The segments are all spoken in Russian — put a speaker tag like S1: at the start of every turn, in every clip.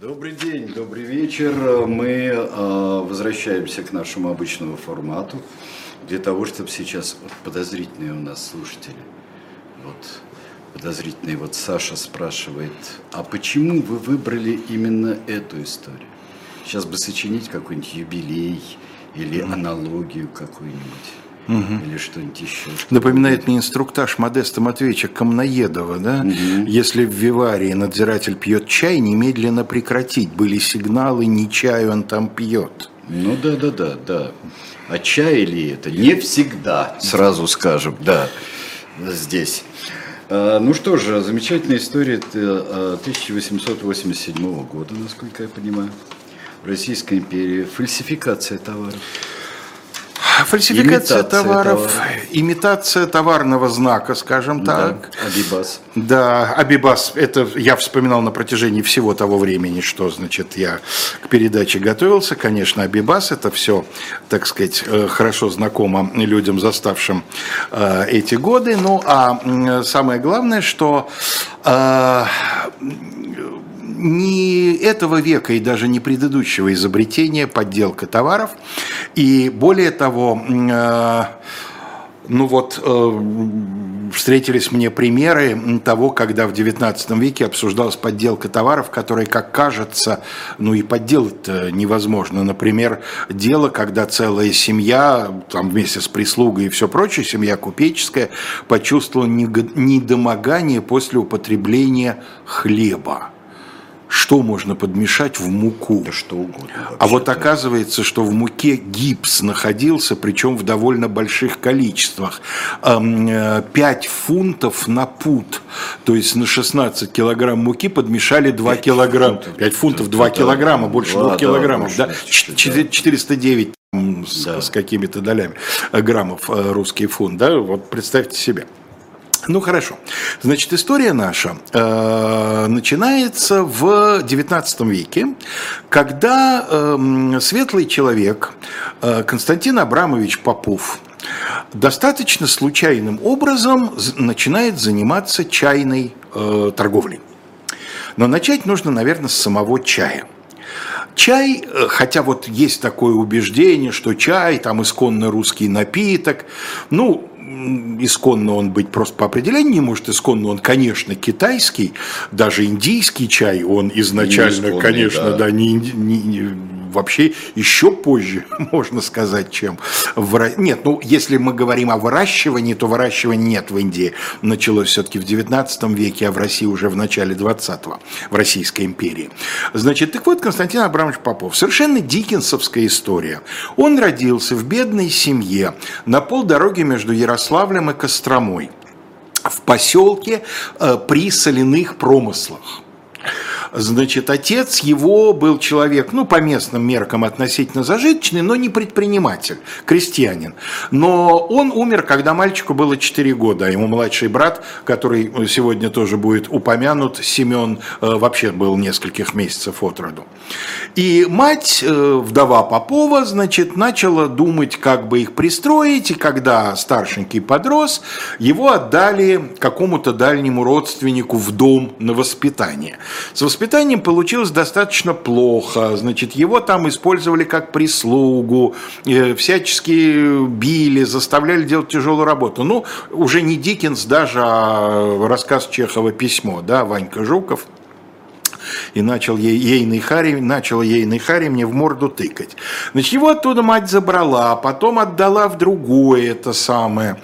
S1: Добрый день, добрый вечер. Мы э, возвращаемся к нашему обычному формату для того, чтобы сейчас подозрительные у нас слушатели. Вот подозрительный вот Саша спрашивает, а почему вы выбрали именно эту историю? Сейчас бы сочинить какой-нибудь юбилей или аналогию какую-нибудь. Угу. Или что-нибудь еще.
S2: Напоминает мне инструктаж Модеста Матвеевича Комноедова, да? Угу. Если в Виварии надзиратель пьет чай, немедленно прекратить. Были сигналы, не чай он там пьет.
S1: Ну да, да, да, да. А чай ли это? Не всегда, сразу скажем, да, здесь. А, ну что же, замечательная история 1887 а, года, насколько я понимаю. Российская империя, фальсификация товаров.
S2: Фальсификация товаров, товара. имитация товарного знака, скажем так.
S1: Да, Абибас.
S2: Да, Абибас, это я вспоминал на протяжении всего того времени, что, значит, я к передаче готовился. Конечно, Абибас, это все, так сказать, э, хорошо знакомо людям, заставшим э, эти годы. Ну, а самое главное, что э, не этого века и даже не предыдущего изобретения подделка товаров. И более того, э, ну вот э, встретились мне примеры того, когда в XIX веке обсуждалась подделка товаров, которые, как кажется, ну и подделать невозможно. Например, дело, когда целая семья, там вместе с прислугой и все прочее, семья купеческая, почувствовала недомогание после употребления хлеба что можно подмешать в муку.
S1: Да что угодно.
S2: А вот оказывается, что в муке гипс находился, причем в довольно больших количествах. 5 э, фунтов на пут. То есть на 16 килограмм муки подмешали 2 килограмма. 5 фунтов 2 килограмма, больше 2 килограммов. Да? 409 с, с какими-то долями граммов э, русский фунт. Да? Вот представьте себе. Ну хорошо. Значит, история наша э, начинается в XIX веке, когда э, светлый человек э, Константин Абрамович Попов достаточно случайным образом начинает заниматься чайной э, торговлей. Но начать нужно, наверное, с самого чая. Чай, э, хотя вот есть такое убеждение, что чай там исконно русский напиток, ну, исконно он быть просто по определению не может, исконно он, конечно, китайский, даже индийский чай, он изначально, конечно, да, да не, не, не, вообще еще позже, можно сказать, чем в... Нет, ну, если мы говорим о выращивании, то выращивания нет в Индии. Началось все-таки в 19 веке, а в России уже в начале 20-го, в Российской империи. Значит, так вот, Константин Абрамович Попов. Совершенно дикенсовская история. Он родился в бедной семье на полдороге между Ярославлем и Костромой в поселке э, при соляных промыслах. Значит, отец его был человек, ну, по местным меркам относительно зажиточный, но не предприниматель, крестьянин. Но он умер, когда мальчику было 4 года, а ему младший брат, который сегодня тоже будет упомянут, Семен, э, вообще был нескольких месяцев от роду. И мать, э, вдова Попова, значит, начала думать, как бы их пристроить, и когда старшенький подрос, его отдали какому-то дальнему родственнику в дом на воспитание. С воспитанием получилось достаточно плохо. Значит, его там использовали как прислугу, э, всячески били, заставляли делать тяжелую работу. Ну, уже не Диккенс даже, а рассказ Чехова «Письмо», да, Ванька Жуков – и начал ей, ейный Хари, начал ейный Хари мне в морду тыкать. Значит, его оттуда мать забрала, а потом отдала в другое это самое.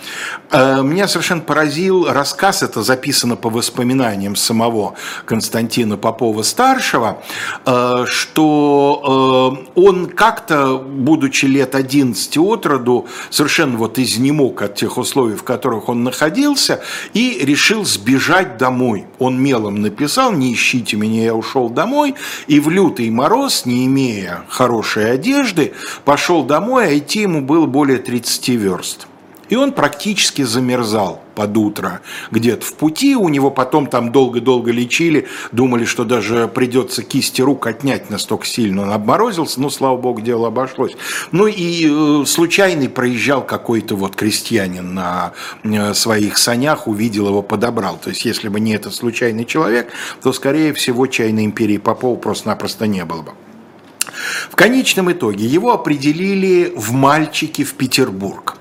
S2: Э, меня совершенно поразил рассказ, это записано по воспоминаниям самого Константина Попова-старшего, э, что э, он как-то, будучи лет 11 от роду, совершенно вот изнемог от тех условий, в которых он находился, и решил сбежать домой. Он мелом написал «Не ищите меня, я ушел домой», и в лютый мороз, не имея хорошей одежды, пошел домой, а идти ему было более 30 верст И он практически замерзал под утро где-то в пути. У него потом там долго-долго лечили. Думали, что даже придется кисти рук отнять, настолько сильно он обморозился. Но, слава богу, дело обошлось. Ну и э, случайный проезжал какой-то вот крестьянин на э, своих санях, увидел его, подобрал. То есть, если бы не этот случайный человек, то, скорее всего, чайной империи Попова просто-напросто не было бы. В конечном итоге его определили в мальчики в Петербург.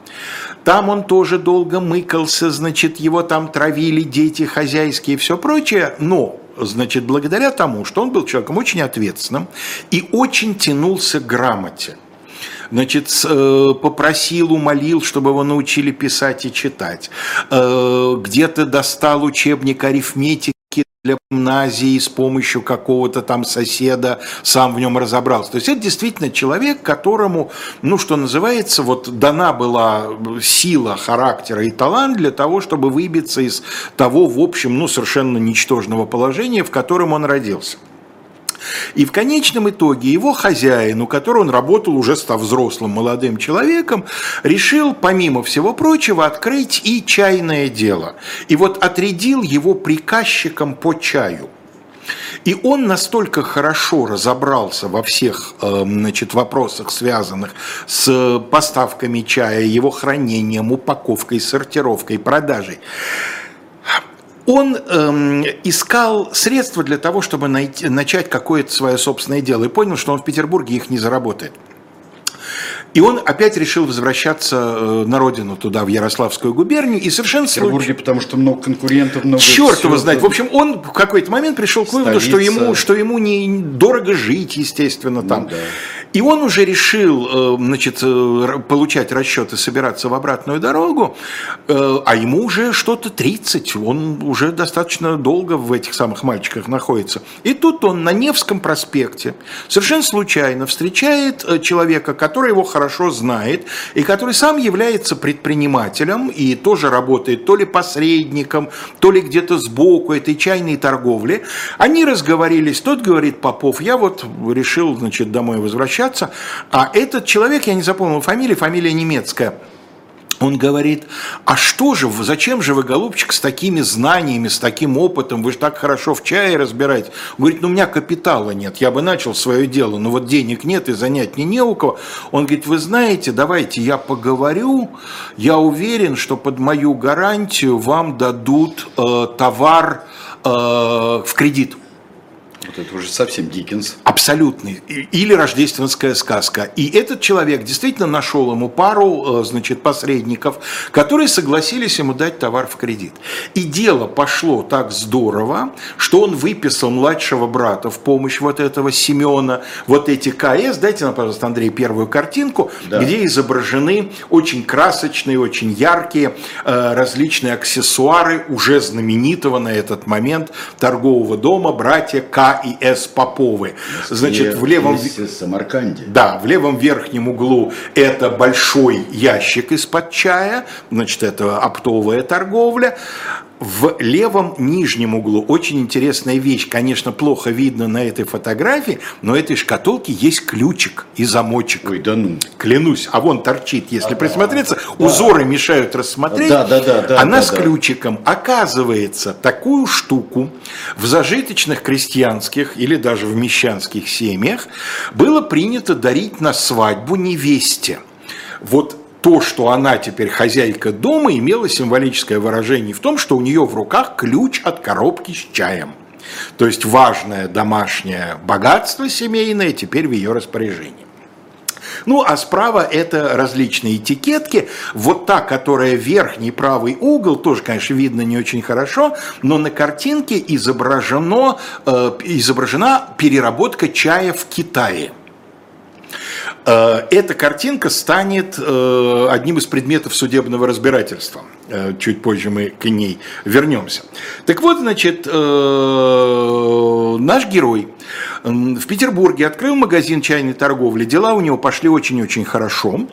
S2: Там он тоже долго мыкался, значит, его там травили дети хозяйские и все прочее, но значит, благодаря тому, что он был человеком очень ответственным и очень тянулся к грамоте. Значит, э, попросил, умолил, чтобы его научили писать и читать. Э, где-то достал учебник арифметики для гимназии с помощью какого-то там соседа, сам в нем разобрался. То есть это действительно человек, которому, ну что называется, вот дана была сила характера и талант для того, чтобы выбиться из того, в общем, ну совершенно ничтожного положения, в котором он родился. И в конечном итоге его хозяин, у которого он работал уже став взрослым молодым человеком, решил, помимо всего прочего, открыть и чайное дело. И вот отрядил его приказчиком по чаю. И он настолько хорошо разобрался во всех эм, значит, вопросах, связанных с поставками чая, его хранением, упаковкой, сортировкой, продажей, он эм, искал средства для того, чтобы найти, начать какое-то свое собственное дело, и понял, что он в Петербурге их не заработает. И он опять решил возвращаться э, на родину, туда, в Ярославскую губернию, и совершенно...
S1: В Петербурге, случай... потому что много конкурентов, много...
S2: Черт его знает. В общем, он в какой-то момент пришел к выводу, что ему, что ему не дорого жить, естественно, там. Ну, да. И он уже решил, э, значит, э, получать расчеты, собираться в обратную дорогу, э, а ему уже что-то 30, он уже достаточно долго в этих самых мальчиках находится. И тут он на Невском проспекте совершенно случайно встречает человека, который его хорошо знает, и который сам является предпринимателем и тоже работает то ли посредником, то ли где-то сбоку этой чайной торговли. Они разговорились, тот говорит, Попов, я вот решил, значит, домой возвращаться, общаться. А этот человек, я не запомнил фамилию, фамилия немецкая, он говорит, а что же, зачем же вы, голубчик, с такими знаниями, с таким опытом, вы же так хорошо в чае разбираете. Он говорит, ну у меня капитала нет, я бы начал свое дело, но вот денег нет и занять мне не у кого. Он говорит, вы знаете, давайте я поговорю, я уверен, что под мою гарантию вам дадут э, товар э, в кредит.
S1: Вот это уже совсем Диккенс.
S2: Абсолютный. Или рождественская сказка. И этот человек действительно нашел ему пару, э, значит, посредников, которые согласились ему дать товар в кредит. И дело пошло так здорово, что он выписал младшего брата в помощь вот этого Семена, вот эти КС. Дайте нам, пожалуйста, Андрей, первую картинку, да. где изображены очень красочные, очень яркие э, различные аксессуары уже знаменитого на этот момент торгового дома братья К и С. Поповы.
S1: Значит, в левом... Самарканде.
S2: Да, в левом верхнем углу это большой ящик из-под чая, значит, это оптовая торговля. В левом нижнем углу очень интересная вещь. Конечно, плохо видно на этой фотографии, но этой шкатулке есть ключик и замочек.
S1: Ой, да ну.
S2: Клянусь. А вон торчит, если а, присмотреться. Да. Узоры мешают рассмотреть. Да, да, да. да Она да, с да. ключиком. Оказывается, такую штуку в зажиточных крестьянских или даже в мещанских семьях было принято дарить на свадьбу невесте. Вот то, что она теперь хозяйка дома, имело символическое выражение в том, что у нее в руках ключ от коробки с чаем. То есть важное домашнее богатство семейное теперь в ее распоряжении. Ну, а справа это различные этикетки. Вот та, которая верхний правый угол, тоже, конечно, видно не очень хорошо, но на картинке изображено, э, изображена переработка чая в Китае – эта картинка станет э, одним из предметов судебного разбирательства. Э, чуть позже мы к ней вернемся. Так вот, значит, наш герой в Петербурге открыл магазин чайной торговли. Дела у него пошли очень-очень хорошо.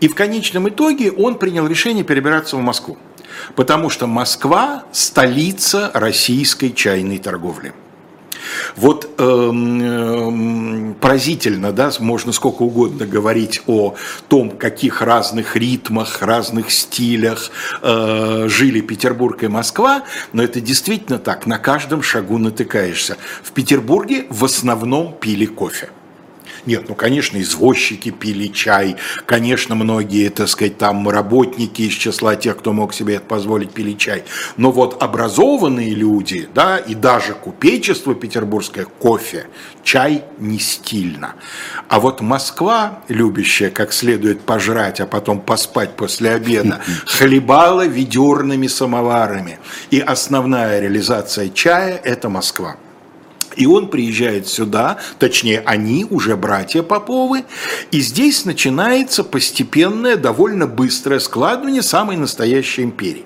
S2: И в конечном итоге он принял решение перебираться в Москву. Потому что Москва – столица российской чайной торговли. Вот эм, эм, поразительно, да, можно сколько угодно говорить о том, каких разных ритмах, разных стилях э, жили Петербург и Москва, но это действительно так, на каждом шагу натыкаешься. В Петербурге в основном пили кофе. Нет, ну, конечно, извозчики пили чай, конечно, многие, так сказать, там работники из числа тех, кто мог себе это позволить, пили чай. Но вот образованные люди, да, и даже купечество петербургское, кофе, чай не стильно. А вот Москва, любящая как следует пожрать, а потом поспать после обеда, хлебала ведерными самоварами. И основная реализация чая – это Москва. И он приезжает сюда, точнее, они уже братья Поповы, и здесь начинается постепенное, довольно быстрое складывание самой настоящей империи.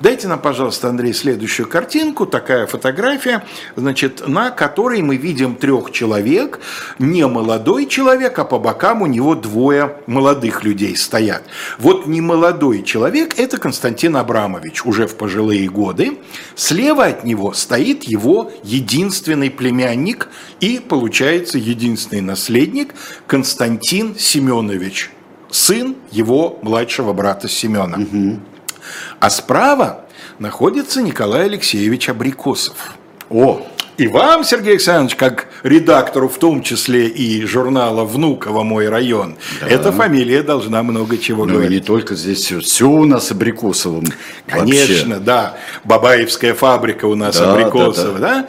S2: Дайте нам, пожалуйста, Андрей, следующую картинку. Такая фотография, значит, на которой мы видим трех человек. Не молодой человек, а по бокам у него двое молодых людей стоят. Вот не молодой человек – это Константин Абрамович, уже в пожилые годы. Слева от него стоит его единственный племянник и, получается, единственный наследник Константин Семенович, сын его младшего брата Семена. Угу. А справа находится Николай Алексеевич Абрикосов. О, и вам, Сергей Александрович, как редактору, в том числе и журнала «Внуково. Мой район», да. эта фамилия должна много чего ну, говорить.
S1: Ну, не только здесь все, все у нас Абрикосовым.
S2: Конечно, вообще. да. Бабаевская фабрика у нас да, Абрикосова, да, да. да?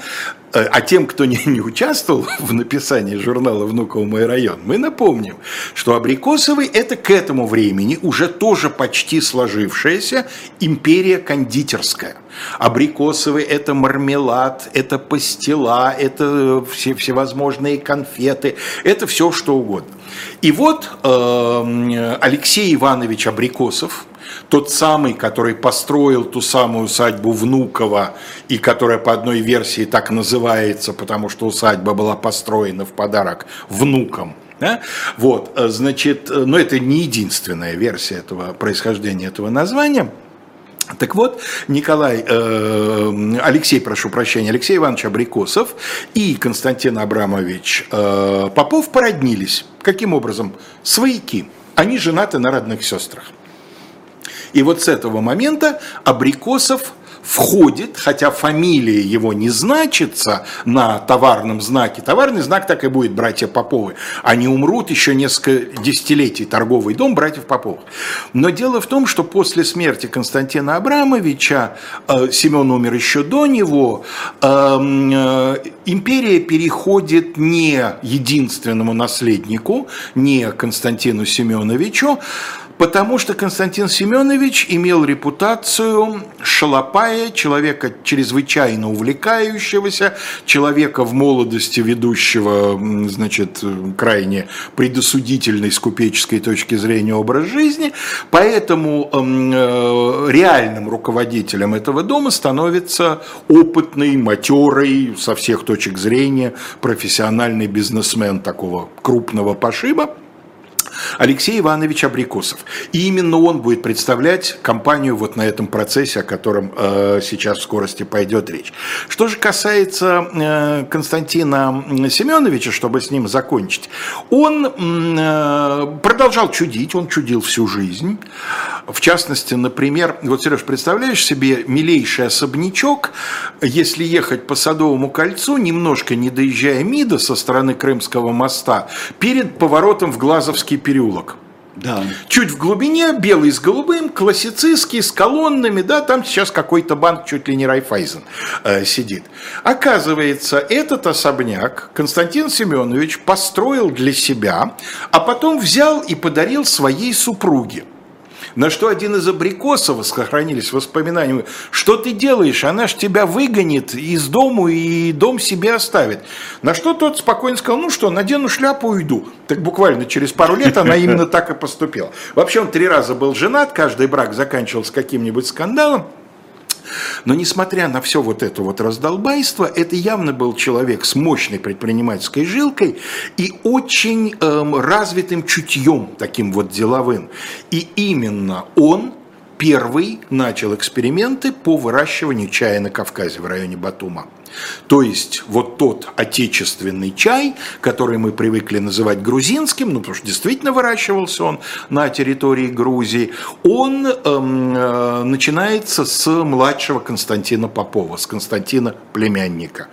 S2: Э, а тем, кто не, не участвовал в написании журнала «Внуково мой район», мы напомним, что Абрикосовый – это к этому времени уже тоже почти сложившаяся империя кондитерская. Абрикосовый – это мармелад, это пастила, это все, всевозможные конфеты, это все что угодно. И вот э, Алексей Иванович Абрикосов – тот самый, который построил ту самую усадьбу Внуково, и которая по одной версии так называется, потому что усадьба была построена в подарок внукам. Да? Вот, э, значит, э, но это не единственная версия этого происхождения этого названия. Так вот, Николай, э, Алексей, прошу прощения, Алексей Иванович Абрикосов и Константин Абрамович э, Попов породнились. Каким образом? Свояки. Они женаты на родных сестрах. И вот с этого момента Абрикосов входит, хотя фамилия его не значится на товарном знаке, товарный знак так и будет братья Поповы. Они умрут еще несколько десятилетий, торговый дом братьев Поповых. Но дело в том, что после смерти Константина Абрамовича, э, Семен умер еще до него, э, э, империя переходит не единственному наследнику, не Константину Семеновичу, Потому что Константин Семенович имел репутацию шалопая, человека чрезвычайно увлекающегося, человека в молодости ведущего, значит, крайне предосудительной с купеческой точки зрения образ жизни. Поэтому э, реальным руководителем этого дома становится опытный, матерый, со всех точек зрения, профессиональный бизнесмен такого крупного пошиба. Алексей Иванович Абрикосов. И именно он будет представлять компанию вот на этом процессе, о котором э, сейчас в скорости пойдет речь. Что же касается э, Константина Семеновича, чтобы с ним закончить, он э, продолжал чудить, он чудил всю жизнь. В частности, например, вот, Сереж, представляешь себе милейший особнячок, если ехать по Садовому кольцу, немножко не доезжая МИДа со стороны Крымского моста, перед поворотом в Глазовский переулок. Да. Чуть в глубине, белый с голубым, классицистский, с колоннами, да, там сейчас какой-то банк, чуть ли не Райфайзен, э, сидит. Оказывается, этот особняк Константин Семенович построил для себя, а потом взял и подарил своей супруге. На что один из абрикосов, сохранились воспоминания, что ты делаешь, она ж тебя выгонит из дому и дом себе оставит. На что тот спокойно сказал, ну что, надену шляпу и уйду. Так буквально через пару лет она именно так и поступила. Вообще он три раза был женат, каждый брак заканчивался каким-нибудь скандалом. Но несмотря на все вот это вот раздолбайство, это явно был человек с мощной предпринимательской жилкой и очень эм, развитым чутьем, таким вот деловым. И именно он первый начал эксперименты по выращиванию чая на Кавказе в районе Батума. То есть вот тот отечественный чай, который мы привыкли называть грузинским, ну потому что действительно выращивался он на территории Грузии, он эм, э, начинается с младшего Константина Попова, с Константина племянника.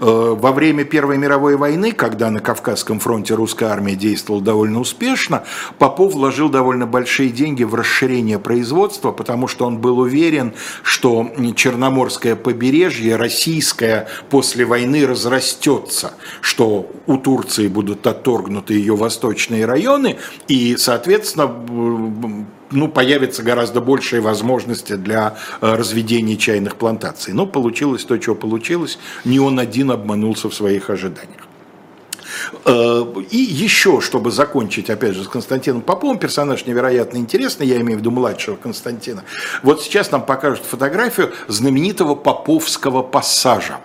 S2: Э, во время Первой мировой войны, когда на Кавказском фронте русская армия действовала довольно успешно, Попов вложил довольно большие деньги в расширение производства, потому что он был уверен, что Черноморское побережье российское после войны разрастется, что у Турции будут отторгнуты ее восточные районы, и, соответственно, ну, появится гораздо большие возможности для э, разведения чайных плантаций. Но получилось то, что получилось. Не он один обманулся в своих ожиданиях. Э, и еще, чтобы закончить, опять же, с Константином Поповым, персонаж невероятно интересный, я имею в виду младшего Константина. Вот сейчас нам покажут фотографию знаменитого Поповского пассажа.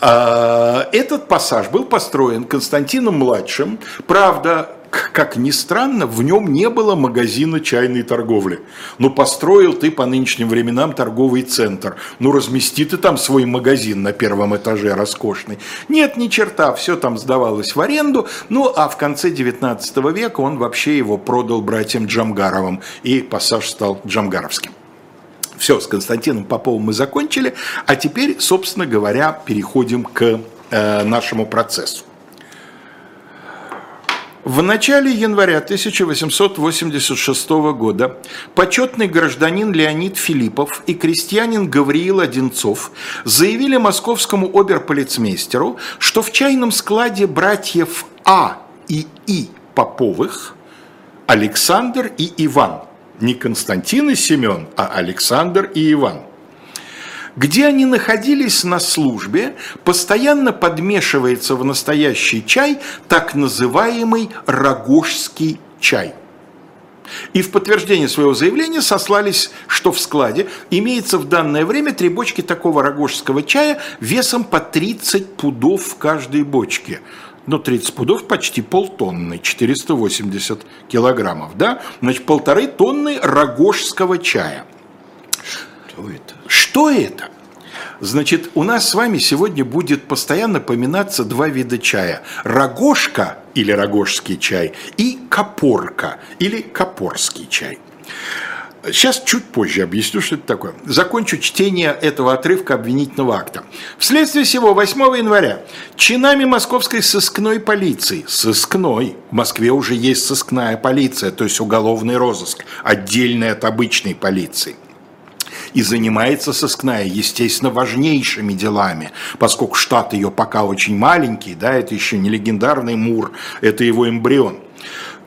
S2: Э, этот пассаж был построен Константином-младшим. Правда, как ни странно, в нем не было магазина чайной торговли. Ну, построил ты по нынешним временам торговый центр. Ну, размести ты там свой магазин на первом этаже роскошный. Нет, ни черта, все там сдавалось в аренду. Ну, а в конце 19 века он вообще его продал братьям Джамгаровым. И пассаж стал джамгаровским. Все, с Константином Поповым мы закончили. А теперь, собственно говоря, переходим к э, нашему процессу. В начале января 1886 года почетный гражданин Леонид Филиппов и крестьянин Гавриил Одинцов заявили московскому оберполицмейстеру, что в чайном складе братьев А и И Поповых Александр и Иван, не Константин и Семен, а Александр и Иван – где они находились на службе, постоянно подмешивается в настоящий чай так называемый рогожский чай. И в подтверждение своего заявления сослались, что в складе имеется в данное время три бочки такого рогожского чая весом по 30 пудов в каждой бочке. Ну, 30 пудов почти полтонны, 480 килограммов, да? Значит, полторы тонны рогожского чая. Что это? Что это? Значит, у нас с вами сегодня будет постоянно поминаться два вида чая. Рогожка или рогожский чай и копорка или копорский чай. Сейчас чуть позже объясню, что это такое. Закончу чтение этого отрывка обвинительного акта. Вследствие всего 8 января чинами московской сыскной полиции, сыскной, в Москве уже есть сыскная полиция, то есть уголовный розыск, отдельный от обычной полиции, и занимается сыскная, естественно, важнейшими делами, поскольку штат ее пока очень маленький, да, это еще не легендарный Мур, это его эмбрион.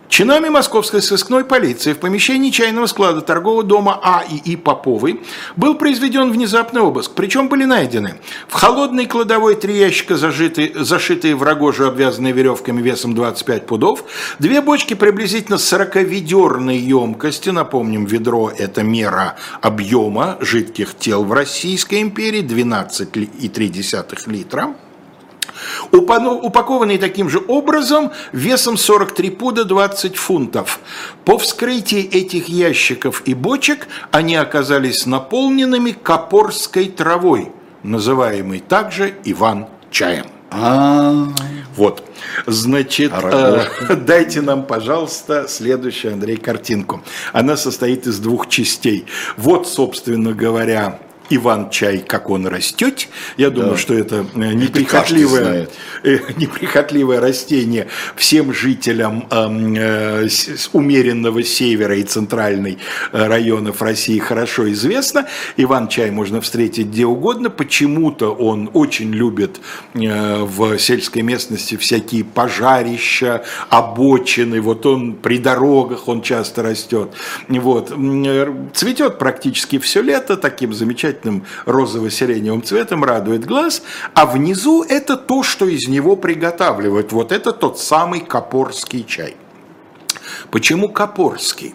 S2: Чинами московской сыскной полиции в помещении чайного склада торгового дома А и И Поповой был произведен внезапный обыск, причем были найдены в холодной кладовой три ящика, зажитые, зашитые в рогожу, обвязанные веревками весом 25 пудов, две бочки приблизительно 40-ведерной емкости, напомним, ведро – это мера объема жидких тел в Российской империи, 12,3 литра – упакованные таким же образом весом 43 пуда 20 фунтов. По вскрытии этих ящиков и бочек они оказались наполненными копорской травой, называемой также Иван чаем. А, вот, значит, э, дайте нам, пожалуйста, следующую, Андрей, картинку. Она состоит из двух частей. Вот, собственно говоря, Иван Чай, как он растет. Я думаю, да. что это э, неприхотливое, э, неприхотливое растение всем жителям э, умеренного севера и центральной районов России хорошо известно. Иван Чай можно встретить где угодно. Почему-то он очень любит в сельской местности всякие пожарища, обочины. Вот он при дорогах он часто растет. Вот. Цветет практически все лето таким замечательным замечательным розово-сиреневым цветом, радует глаз, а внизу это то, что из него приготавливают. Вот это тот самый копорский чай. Почему копорский?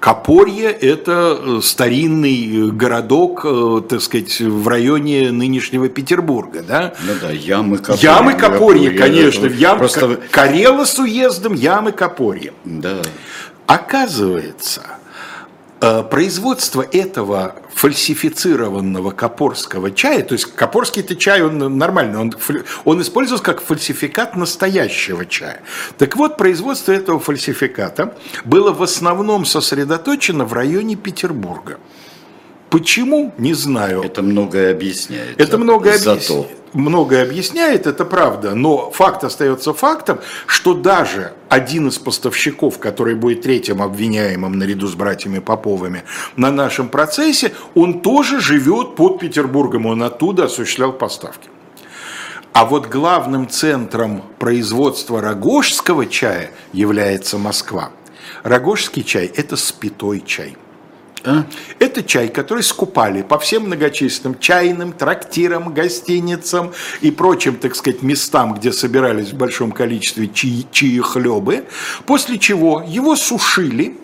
S2: Копорье – это э, старинный городок, э, так сказать, в районе нынешнего Петербурга, да?
S1: Ну да, ямы
S2: Копорье. Ямы Копорье, конечно, ям... Просто... Карела с уездом, ямы Копорье.
S1: Да.
S2: Оказывается, Э, производство этого фальсифицированного копорского чая, то есть копорский это чай, он нормальный, он, он используется как фальсификат настоящего чая. Так вот, производство этого фальсификата было в основном сосредоточено в районе Петербурга. Почему? Не знаю.
S1: Это многое объясняет.
S2: Это многое объясняет многое объясняет, это правда, но факт остается фактом, что даже один из поставщиков, который будет третьим обвиняемым наряду с братьями Поповыми на нашем процессе, он тоже живет под Петербургом, он оттуда осуществлял поставки. А вот главным центром производства рогожского чая является Москва. Рогожский чай – это спитой чай – а? Это чай, который скупали по всем многочисленным чайным, трактирам, гостиницам и прочим, так сказать, местам, где собирались в большом количестве чаи, чаехлебы, после чего его сушили.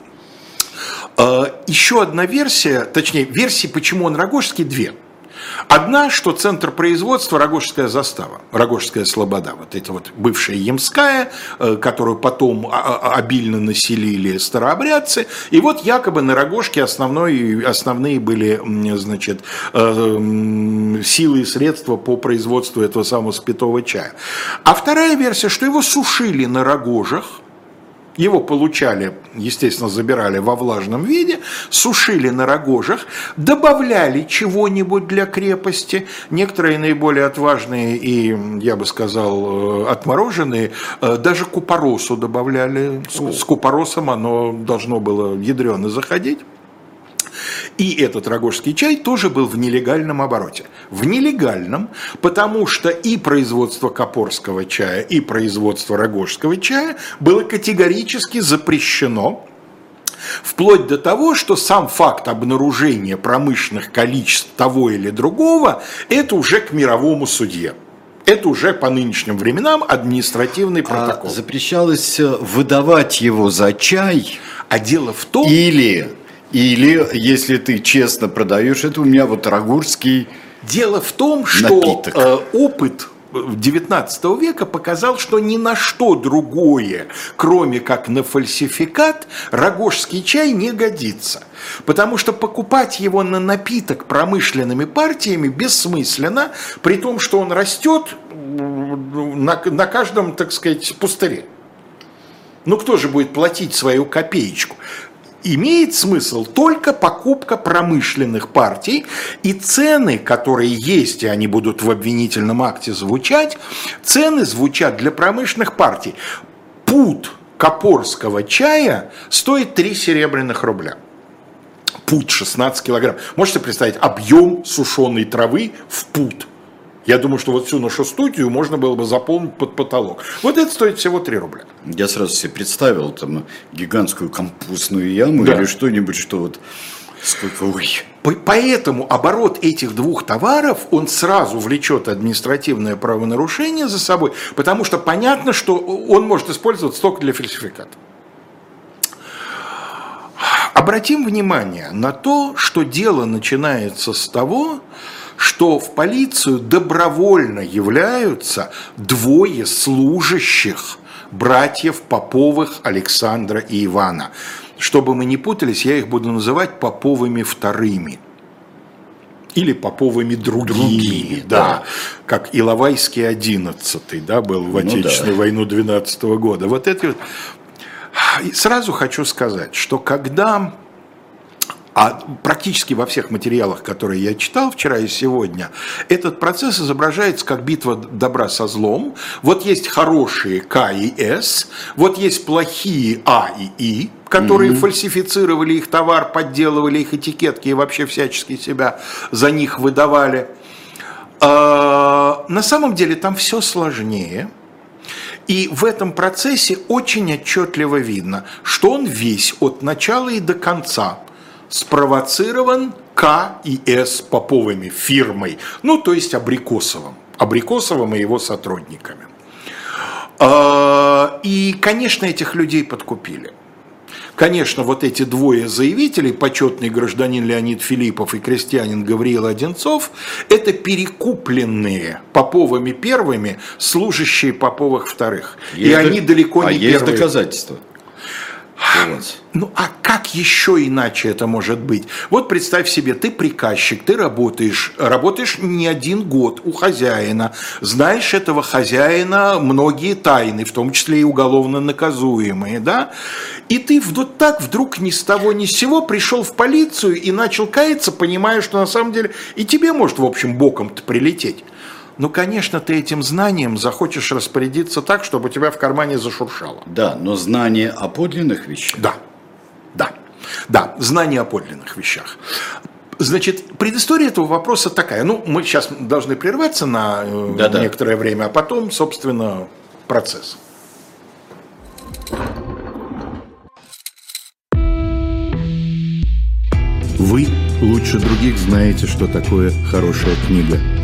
S2: А, Еще одна версия, точнее, версии, почему он рогожский, две – Одна, что центр производства Рогожская застава, Рогожская слобода, вот это вот бывшая Ямская, э, которую потом обильно населили старообрядцы, и вот якобы на Рогожке основной, основные были, значит, э, силы и средства по производству этого самого спитого чая. А вторая версия, что его сушили на Рогожах, его получали, естественно, забирали во влажном виде, сушили на рогожах, добавляли чего-нибудь для крепости. Некоторые наиболее отважные и, я бы сказал, э, отмороженные, э, даже купоросу добавляли. С, с купоросом оно должно было ядрено заходить. И этот рогожский чай тоже был в нелегальном обороте. В нелегальном, потому что и производство копорского чая, и производство рогожского чая было категорически запрещено Вплоть до того, что сам факт обнаружения промышленных количеств того или другого, это уже к мировому судье. Это уже по нынешним временам административный а протокол.
S1: А запрещалось э, выдавать его за чай.
S2: А дело в том...
S1: Или или, если ты честно продаешь это, у меня вот рагурский
S2: Дело в том, что напиток. Э, опыт XIX века показал, что ни на что другое, кроме как на фальсификат, рогожский чай не годится. Потому что покупать его на напиток промышленными партиями бессмысленно, при том, что он растет на, на каждом, так сказать, пустыре. Ну кто же будет платить свою копеечку? Имеет смысл только покупка промышленных партий, и цены, которые есть, и они будут в обвинительном акте звучать, цены звучат для промышленных партий. Пут копорского чая стоит 3 серебряных рубля. Пут 16 килограмм. Можете представить объем сушеной травы в пут – я думаю, что вот всю нашу студию можно было бы заполнить под потолок. Вот это стоит всего 3 рубля.
S1: Я сразу себе представил там гигантскую компостную яму да. или что-нибудь, что вот Сколько ой.
S2: Поэтому оборот этих двух товаров, он сразу влечет административное правонарушение за собой, потому что понятно, что он может использоваться только для фальсификата. Обратим внимание на то, что дело начинается с того, что в полицию добровольно являются двое служащих братьев Поповых Александра и Ивана. Чтобы мы не путались, я их буду называть Поповыми вторыми. Или Поповыми другими, другими да, да. Как Иловайский одиннадцатый, да, был в ну Отечественную ну, да. войну 12 -го года. Вот это вот. И сразу хочу сказать, что когда а практически во всех материалах, которые я читал вчера и сегодня, этот процесс изображается как битва добра со злом. Вот есть хорошие К и С, вот есть плохие А и И, которые mm-hmm. фальсифицировали их товар, подделывали их этикетки и вообще всячески себя за них выдавали. А, на самом деле там все сложнее. И в этом процессе очень отчетливо видно, что он весь от начала и до конца спровоцирован К и С Поповыми фирмой, ну, то есть Абрикосовым, Абрикосовым и его сотрудниками. А, и, конечно, этих людей подкупили. Конечно, вот эти двое заявителей, почетный гражданин Леонид Филиппов и крестьянин Гавриил Одинцов, это перекупленные Поповыми первыми служащие Поповых вторых.
S1: Есть, и они далеко а не а первые. есть доказательства? Вас.
S2: Ну а как еще иначе это может быть? Вот представь себе, ты приказчик, ты работаешь, работаешь не один год у хозяина, знаешь этого хозяина многие тайны, в том числе и уголовно наказуемые, да? И ты вот так вдруг ни с того ни с сего пришел в полицию и начал каяться, понимая, что на самом деле и тебе может, в общем, боком-то прилететь. Ну, конечно, ты этим знанием захочешь распорядиться так, чтобы у тебя в кармане зашуршало.
S1: Да, но знание о подлинных вещах.
S2: Да, да, да, знание о подлинных вещах. Значит, предыстория этого вопроса такая. Ну, мы сейчас должны прерваться на да -да. некоторое время, а потом, собственно, процесс.
S3: Вы лучше других знаете, что такое хорошая книга –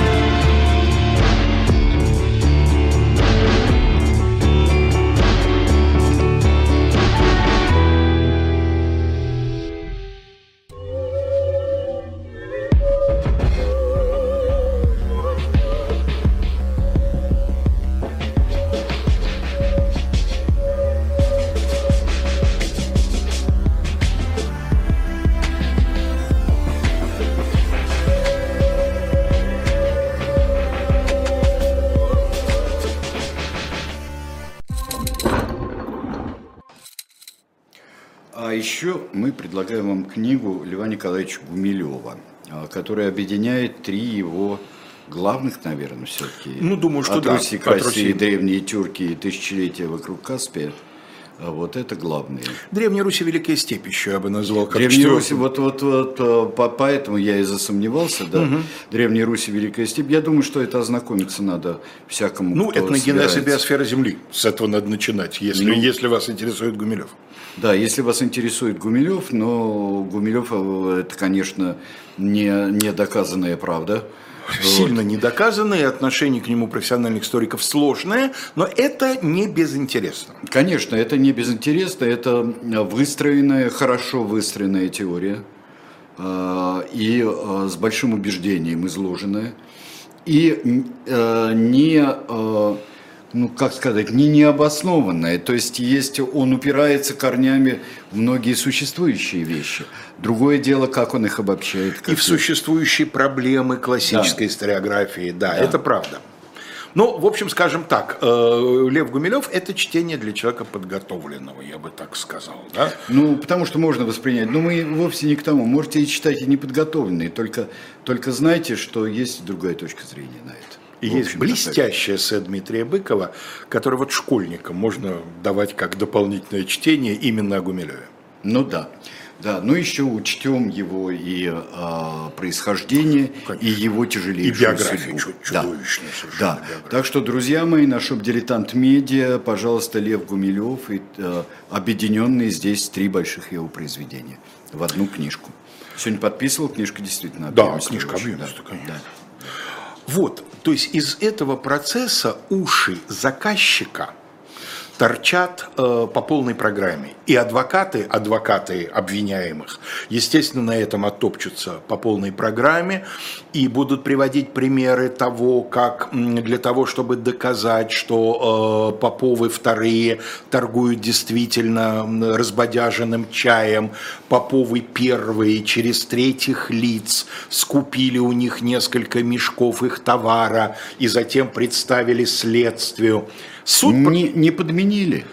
S1: Еще мы предлагаем вам книгу Льва Николаевича Гумилева, а, которая объединяет три его главных, наверное, все-таки.
S2: Ну, думаю, что
S1: от
S2: да.
S1: Руси к России, древние тюрки и тысячелетия вокруг Каспия. А вот это главное.
S2: Древняя Русь Великая Степь еще я бы назвал. Как
S1: Древняя Русь, вот, вот, вот а, поэтому я и засомневался, да. Угу. Древняя Русь Великая Степь. Я думаю, что это ознакомиться надо всякому,
S2: Ну, этногенез и биосфера Земли. С этого надо начинать, если, ну, если вас интересует Гумилев.
S1: Да, если вас интересует Гумилев, но Гумилев э, это, конечно, не, не доказанная правда.
S2: Сильно вот. недоказанное, отношение к нему профессиональных историков сложное, но это не безинтересно.
S1: Конечно, это не безинтересно, это выстроенная, хорошо выстроенная теория э, и э, с большим убеждением изложенная. И не ну, как сказать, не необоснованное. То есть, есть, он упирается корнями в многие существующие вещи. Другое дело, как он их обобщает.
S2: И в существующие проблемы классической да. историографии, да, да, это правда. Ну, в общем, скажем так, э, Лев Гумилев – это чтение для человека подготовленного, я бы так сказал. Да?
S1: Ну, потому что можно воспринять. Но мы вовсе не к тому. Можете и читать и неподготовленные, только, только знайте, что есть другая точка зрения на это.
S2: И есть блестящая эссе Дмитрия Быкова, который вот школьникам можно давать как дополнительное чтение именно о Гумилеве.
S1: Ну да. Да, ну еще учтем его и э, происхождение, Конечно. и его тяжелейшую
S2: И биографию судьбу. чудовищную
S1: да. да. Биографию. Так что, друзья мои, наш дилетант медиа, пожалуйста, Лев Гумилев и э, объединенные здесь три больших его произведения в одну книжку. Сегодня подписывал, книжка действительно
S2: Да, книжка объемистая, да, конечно. Да. Вот, то есть из этого процесса уши заказчика торчат э, по полной программе. И адвокаты, адвокаты обвиняемых, естественно, на этом оттопчутся по полной программе и будут приводить примеры того, как для того, чтобы доказать, что э, Поповы вторые торгуют действительно разбодяженным чаем, Поповы первые через третьих лиц скупили у них несколько мешков их товара и затем представили следствию.
S1: Суд не, не подменили.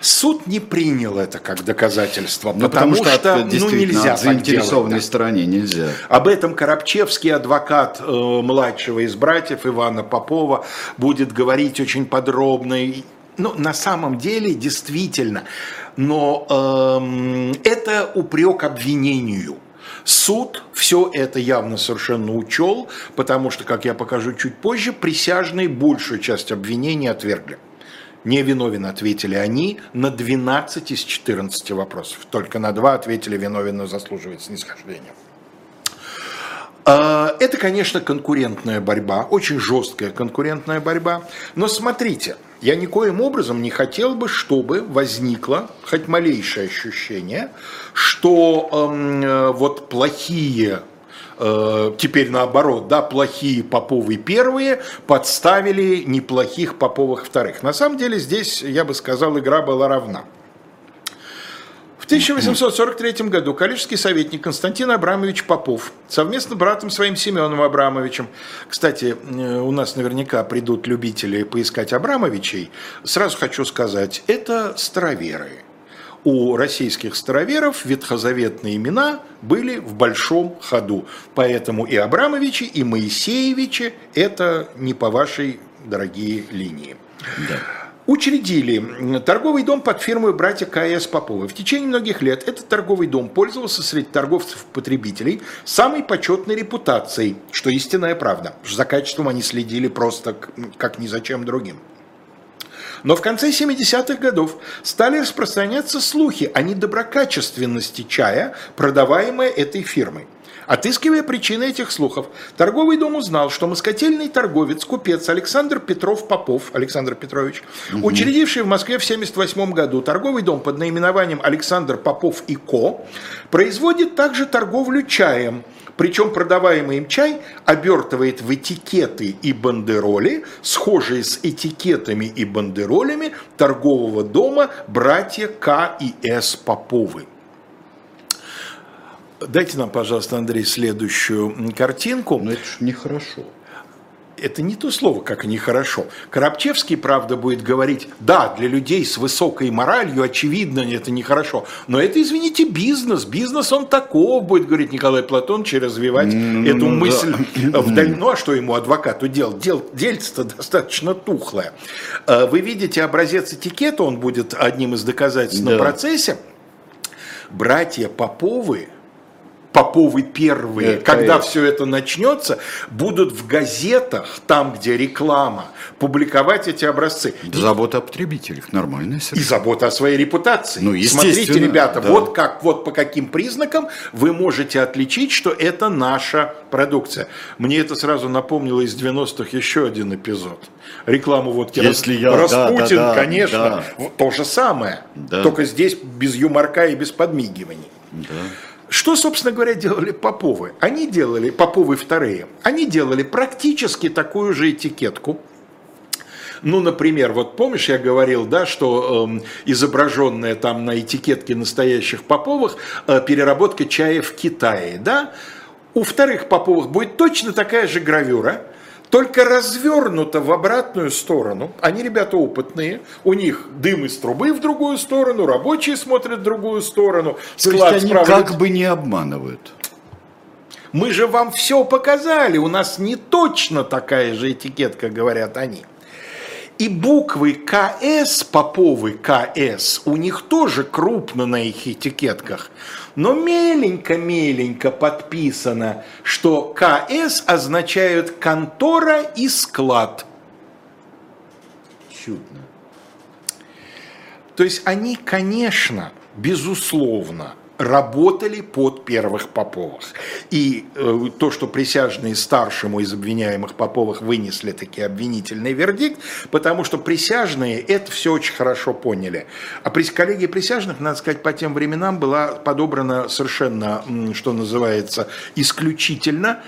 S2: Суд не принял это как доказательство, ну, потому, потому что, что ну, нельзя
S1: заинтересованной делать, стороне нельзя.
S2: Об этом Коробчевский, адвокат э, младшего из братьев Ивана Попова, будет говорить очень подробно. Ну, на самом деле, действительно, но э, это упрек обвинению. Суд все это явно совершенно учел, потому что, как я покажу чуть позже, присяжные большую часть обвинений отвергли невиновен ответили они на 12 из 14 вопросов. Только на два ответили виновен, но заслуживает снисхождения. А, Это, конечно, конкурентная борьба, очень жесткая конкурентная борьба. Но смотрите, я никоим образом не хотел бы, чтобы возникло хоть малейшее ощущение, что эм, э, вот плохие э, теперь наоборот, да, плохие Поповы первые подставили неплохих Поповых вторых. На самом деле здесь, я бы сказал, игра была равна. В 1843 году коллежский советник Константин Абрамович Попов совместно с братом своим Семеном Абрамовичем, кстати, э, у нас наверняка придут любители поискать Абрамовичей, сразу хочу сказать, это староверы. У российских староверов ветхозаветные имена были в большом ходу, поэтому и Абрамовичи, и Моисеевичи – это не по вашей дорогие линии. Учредили торговый дом под фирмой братья К.С. Поповы. В течение многих лет этот торговый дом пользовался среди торговцев-потребителей самой почетной репутацией, что истинная правда. За качеством они следили просто как ни за чем другим. Но в конце 70-х годов стали распространяться слухи о недоброкачественности чая, продаваемой этой фирмой. Отыскивая причины этих слухов, торговый дом узнал, что москотельный торговец, купец Александр Петров Попов, Александр Петрович, учредивший в Москве в 78 году торговый дом под наименованием Александр Попов и Ко, производит также торговлю чаем, причем продаваемый им чай обертывает в этикеты и бандероли, схожие с этикетами и бандеролями торгового дома братья К и С Поповы. Дайте нам, пожалуйста, Андрей, следующую картинку.
S1: Но это же нехорошо.
S2: Это не то слово, как нехорошо. Коробчевский, правда, будет говорить, да, для людей с высокой моралью, очевидно, это нехорошо. Но это, извините, бизнес. Бизнес он таков, будет говорить Николай Платонович, и развивать
S1: Ну,
S2: эту
S1: да.
S2: мысль вдаль. Ну, а что ему, адвокату, делать? Дел, дельце-то достаточно тухлое. Э, Вы видите образец этикета, он будет одним из доказательств на
S1: Да.
S2: процессе. Братья Поповы, Поповы первые,
S1: Это
S2: когда
S1: я.
S2: все это начнется, будут в газетах, там, где реклама, публиковать эти образцы.
S1: Забота о потребителях. Нормальная
S2: И
S1: совершенно.
S2: забота о своей репутации.
S1: Ну,
S2: Смотрите, ребята,
S1: да.
S2: вот как, вот по каким признакам вы можете отличить, что это наша продукция. Мне это сразу напомнило из 90-х еще один эпизод. Рекламу водки
S1: Если
S2: Рас-
S1: я- да,
S2: Распутин,
S1: да, да,
S2: конечно,
S1: да.
S2: то же самое.
S1: Да.
S2: Только здесь без юморка и без подмигиваний.
S1: Да.
S2: Что, собственно говоря, делали Поповы? Они делали, Поповы вторые, они делали практически такую же этикетку. Ну, например, вот помнишь, я говорил, да, что эм, изображенная там на этикетке настоящих Поповых э, переработка чая в Китае, да? У вторых Поповых будет точно такая же гравюра, только развернута в обратную сторону. Они ребята опытные, у них дым из трубы в другую сторону, рабочие смотрят в другую сторону,
S1: То
S2: склад
S1: есть они
S2: справа
S1: как бы не обманывают.
S2: мы же вам все показали, у нас не точно такая же этикетка, говорят они. И буквы КС, Поповы КС, у них тоже крупно на их этикетках. Но меленько-меленько подписано, что КС означают контора и склад.
S1: Чудно.
S2: То есть они, конечно, безусловно, работали под первых Поповых. И э, то, что присяжные старшему из обвиняемых Поповых вынесли таки обвинительный вердикт, потому что присяжные это все очень хорошо поняли. А при коллегия присяжных, надо сказать, по тем временам была подобрана совершенно, что называется, исключительно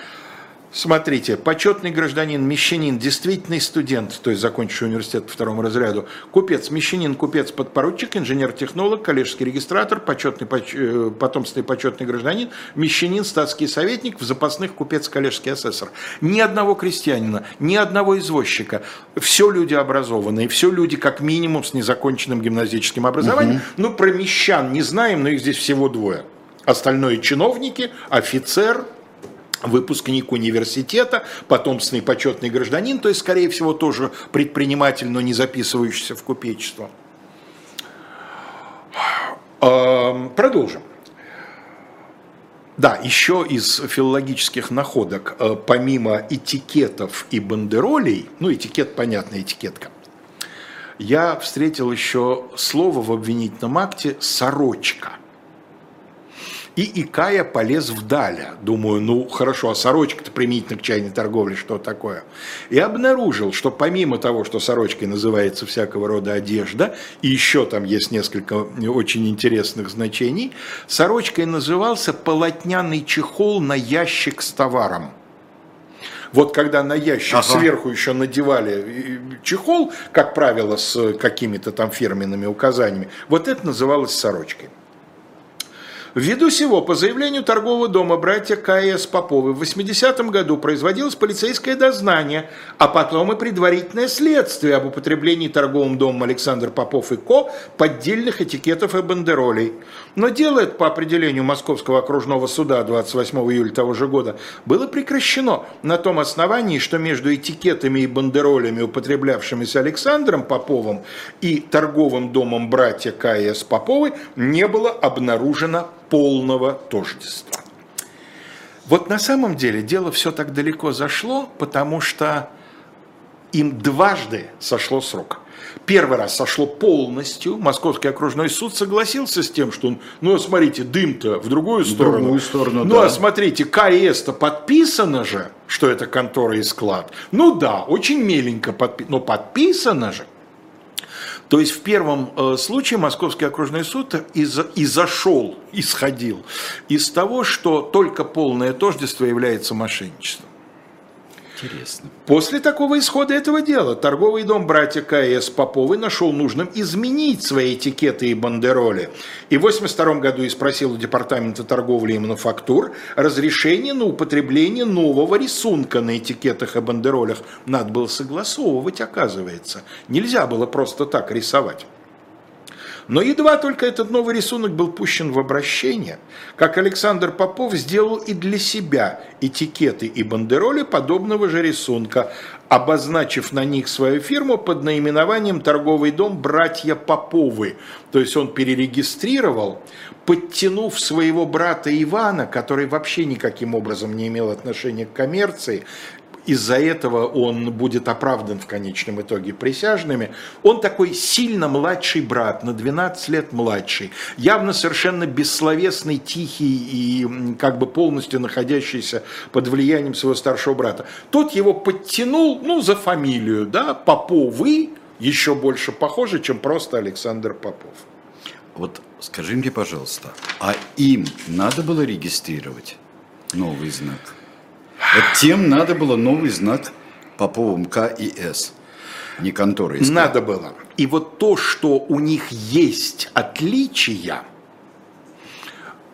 S2: Смотрите, почетный гражданин, мещанин, действительный студент, то есть закончивший университет по второму разряду, купец, мещанин, купец, подпоручик, инженер-технолог, коллежский регистратор, почетный, поч- э, потомственный почетный гражданин, мещанин, статский советник, в запасных купец, коллежский асессор. Ни одного крестьянина, ни одного извозчика. Все люди образованные, все люди как минимум с незаконченным гимназическим образованием. Ну, про мещан не знаем, но их здесь всего двое. Остальное чиновники, офицер, выпускник университета, потомственный почетный гражданин, то есть, скорее всего, тоже предприниматель, но не записывающийся в купечество. Эм, Продолжим. Да, еще из филологических находок, э, помимо этикетов и бандеролей, ну, этикет, понятно, этикетка, я встретил еще слово в обвинительном акте «сорочка». И Икая полез вдаль. Думаю, ну хорошо, а сорочка-то применительно к чайной торговле, что такое? И обнаружил, что помимо того, что сорочкой называется всякого рода одежда, и еще там есть несколько очень интересных значений, сорочкой назывался полотняный чехол на ящик с товаром. Вот когда на ящик ага. сверху еще надевали чехол, как правило, с какими-то там фирменными указаниями, вот это называлось сорочкой. Ввиду сего, по заявлению торгового дома братья К.С. Поповы, в 80-м году производилось полицейское дознание, а потом и предварительное следствие об употреблении торговым домом Александр Попов и Ко поддельных этикетов и бандеролей. Но дело это по определению Московского окружного суда 28 июля того же года было прекращено на том основании, что между этикетами и бандеролями, употреблявшимися Александром Поповым и торговым домом братья К.С. Поповы, не было обнаружено полного тождества. Вот на самом деле дело все так далеко зашло, потому что им дважды сошло срок. Первый раз сошло полностью, Московский окружной суд согласился с тем, что, ну, смотрите, дым-то в другую сторону. В другую сторону, Ну, а да. а смотрите, КС-то подписано же, что это контора и склад. Ну да, очень меленько подписано, но подписано же. То есть в первом э, случае Московский окружной суд и зашел, исходил из того, что только полное тождество является мошенничеством. Интересно. После такого исхода этого дела торговый дом братья К.С. Поповы нашел нужным изменить свои этикеты и бандероли. И в 1982 году и спросил у Департамента торговли и мануфактур разрешение на употребление нового рисунка на этикетах и бандеролях. Надо было согласовывать, оказывается. Нельзя было просто так рисовать. Но едва только этот новый рисунок был пущен в обращение, как Александр Попов сделал и для себя этикеты и бандероли подобного же рисунка, обозначив на них свою фирму под наименованием «Торговый дом братья Поповы». То есть он перерегистрировал, подтянув своего брата Ивана, который вообще никаким образом не имел отношения к коммерции, из-за этого он будет оправдан в конечном итоге присяжными. Он такой сильно младший брат, на 12 лет младший, явно совершенно бессловесный, тихий и как бы полностью находящийся под влиянием своего старшего брата. Тот его подтянул, ну, за фамилию, да, Поповы, еще больше похоже, чем просто Александр Попов.
S1: Вот скажи мне, пожалуйста, а им надо было регистрировать новый знак? Вот тем надо было новый знак Поповым К и С. Не конторы.
S2: Искать. Надо было. И вот то, что у них есть отличия,